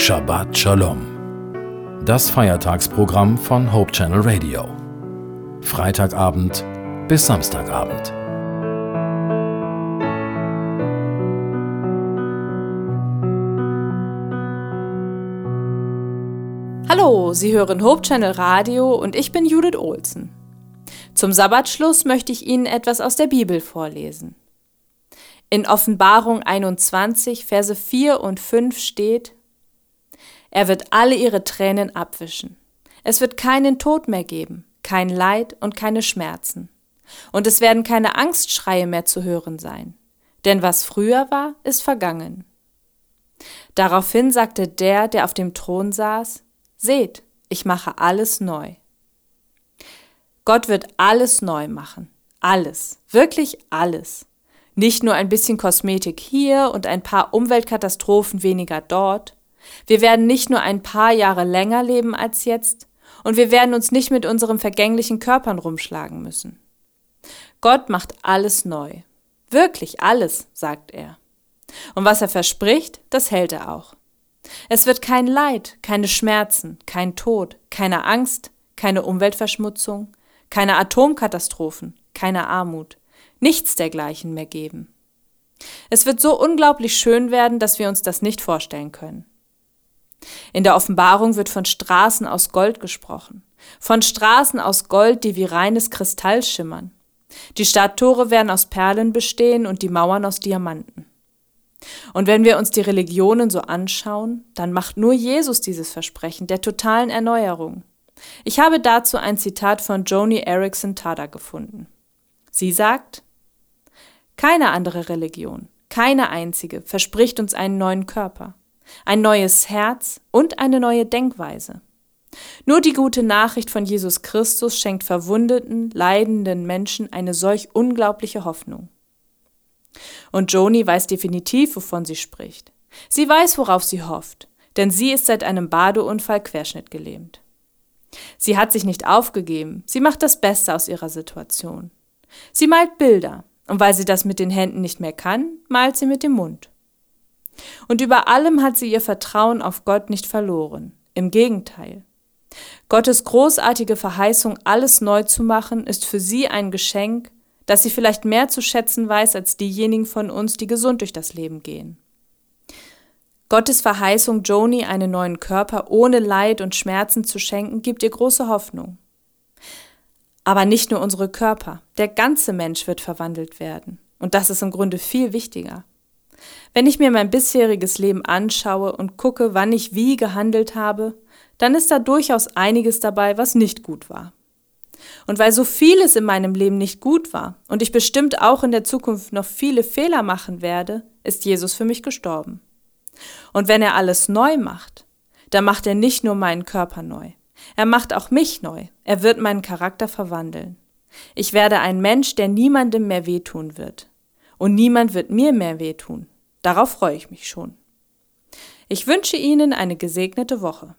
Shabbat Shalom. Das Feiertagsprogramm von Hope Channel Radio. Freitagabend bis Samstagabend. Hallo, Sie hören Hope Channel Radio und ich bin Judith Olsen. Zum Sabbatschluss möchte ich Ihnen etwas aus der Bibel vorlesen. In Offenbarung 21, Verse 4 und 5 steht, Er wird alle ihre Tränen abwischen. Es wird keinen Tod mehr geben, kein Leid und keine Schmerzen. Und es werden keine Angstschreie mehr zu hören sein. Denn was früher war, ist vergangen. Daraufhin sagte der, der auf dem Thron saß, Seht, ich mache alles neu. Gott wird alles neu machen. Alles. Wirklich alles. Nicht nur ein bisschen Kosmetik hier und ein paar Umweltkatastrophen weniger dort. Wir werden nicht nur ein paar Jahre länger leben als jetzt und wir werden uns nicht mit unseren vergänglichen Körpern rumschlagen müssen. Gott macht alles neu. Wirklich alles, sagt er. Und was er verspricht, das hält er auch. Es wird kein Leid, keine Schmerzen, kein Tod, keine Angst, keine Umweltverschmutzung, keine Atomkatastrophen, keine Armut, nichts dergleichen mehr geben. Es wird so unglaublich schön werden, dass wir uns das nicht vorstellen können. In der Offenbarung wird von Straßen aus Gold gesprochen, von Straßen aus Gold, die wie reines Kristall schimmern. Die Stadttore werden aus Perlen bestehen und die Mauern aus Diamanten. Und wenn wir uns die Religionen so anschauen, dann macht nur Jesus dieses Versprechen der totalen Erneuerung. Ich habe dazu ein Zitat von Joni Erickson Tada gefunden. Sie sagt, keine andere Religion, keine einzige verspricht uns einen neuen Körper, ein neues Herz und eine neue Denkweise. Nur die gute Nachricht von Jesus Christus schenkt verwundeten, leidenden Menschen eine solch unglaubliche Hoffnung. Und Joni weiß definitiv, wovon sie spricht. Sie weiß, worauf sie hofft, denn sie ist seit einem Badeunfall querschnittgelähmt. Sie hat sich nicht aufgegeben, sie macht das Beste aus ihrer Situation. Sie malt Bilder, und weil sie das mit den Händen nicht mehr kann, malt sie mit dem Mund. Und über allem hat sie ihr Vertrauen auf Gott nicht verloren. Im Gegenteil. Gottes großartige Verheißung, alles neu zu machen, ist für sie ein Geschenk, das sie vielleicht mehr zu schätzen weiß als diejenigen von uns, die gesund durch das Leben gehen. Gottes Verheißung, Joni einen neuen Körper ohne Leid und Schmerzen zu schenken, gibt ihr große Hoffnung. Aber nicht nur unsere Körper, der ganze Mensch wird verwandelt werden. Und das ist im Grunde viel wichtiger. Wenn ich mir mein bisheriges Leben anschaue und gucke, wann ich wie gehandelt habe, dann ist da durchaus einiges dabei, was nicht gut war. Und weil so vieles in meinem Leben nicht gut war und ich bestimmt auch in der Zukunft noch viele Fehler machen werde, ist Jesus für mich gestorben. Und wenn er alles neu macht, dann macht er nicht nur meinen Körper neu, er macht auch mich neu. Er wird meinen Charakter verwandeln. Ich werde ein Mensch, der niemandem mehr wehtun wird. Und niemand wird mir mehr wehtun. Darauf freue ich mich schon. Ich wünsche Ihnen eine gesegnete Woche.